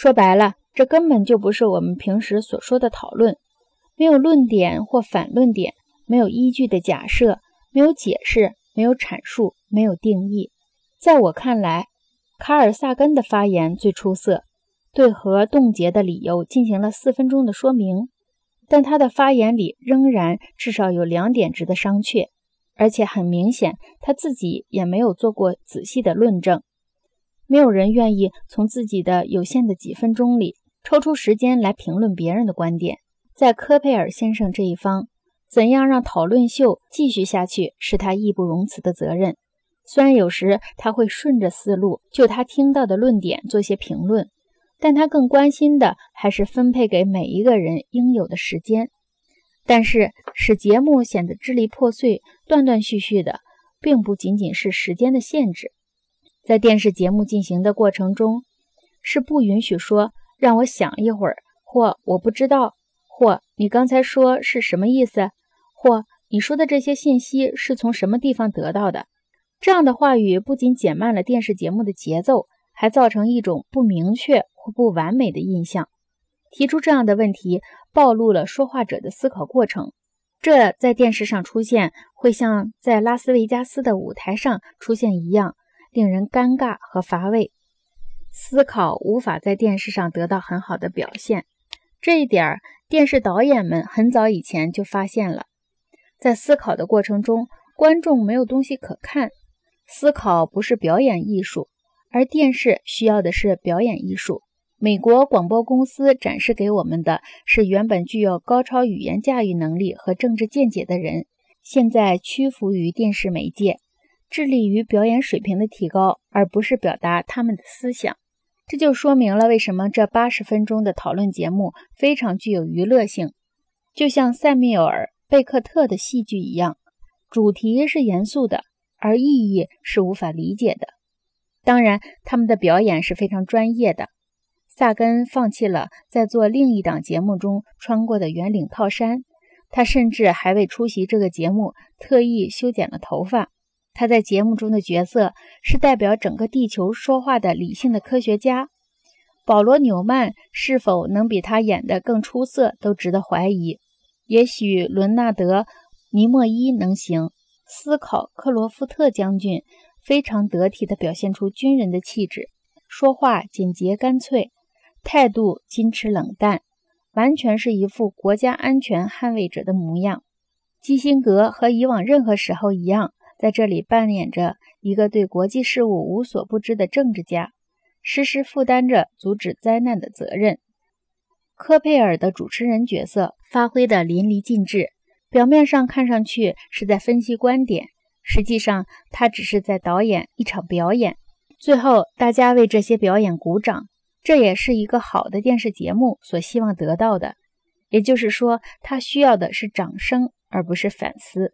说白了，这根本就不是我们平时所说的讨论，没有论点或反论点，没有依据的假设，没有解释，没有阐述，没有定义。在我看来，卡尔萨根的发言最出色，对核冻结的理由进行了四分钟的说明。但他的发言里仍然至少有两点值得商榷，而且很明显，他自己也没有做过仔细的论证。没有人愿意从自己的有限的几分钟里抽出时间来评论别人的观点。在科佩尔先生这一方，怎样让讨论秀继续下去是他义不容辞的责任。虽然有时他会顺着思路就他听到的论点做些评论。但他更关心的还是分配给每一个人应有的时间。但是使节目显得支离破碎、断断续续的，并不仅仅是时间的限制。在电视节目进行的过程中，是不允许说“让我想一会儿”或“我不知道”或“你刚才说是什么意思”或“你说的这些信息是从什么地方得到的”。这样的话语不仅减慢了电视节目的节奏，还造成一种不明确或。不完美的印象，提出这样的问题，暴露了说话者的思考过程。这在电视上出现，会像在拉斯维加斯的舞台上出现一样，令人尴尬和乏味。思考无法在电视上得到很好的表现，这一点儿电视导演们很早以前就发现了。在思考的过程中，观众没有东西可看。思考不是表演艺术，而电视需要的是表演艺术。美国广播公司展示给我们的是原本具有高超语言驾驭能力和政治见解的人，现在屈服于电视媒介，致力于表演水平的提高，而不是表达他们的思想。这就说明了为什么这八十分钟的讨论节目非常具有娱乐性，就像塞缪尔·贝克特的戏剧一样，主题是严肃的，而意义是无法理解的。当然，他们的表演是非常专业的。萨根放弃了在做另一档节目中穿过的圆领套衫，他甚至还为出席这个节目特意修剪了头发。他在节目中的角色是代表整个地球说话的理性的科学家。保罗·纽曼是否能比他演得更出色，都值得怀疑。也许伦纳德·尼莫伊能行。思考克罗夫特将军非常得体地表现出军人的气质，说话简洁干脆。态度矜持冷淡，完全是一副国家安全捍卫者的模样。基辛格和以往任何时候一样，在这里扮演着一个对国际事务无所不知的政治家，时时负担着阻止灾难的责任。科佩尔的主持人角色发挥得淋漓尽致，表面上看上去是在分析观点，实际上他只是在导演一场表演。最后，大家为这些表演鼓掌。这也是一个好的电视节目所希望得到的，也就是说，他需要的是掌声，而不是反思。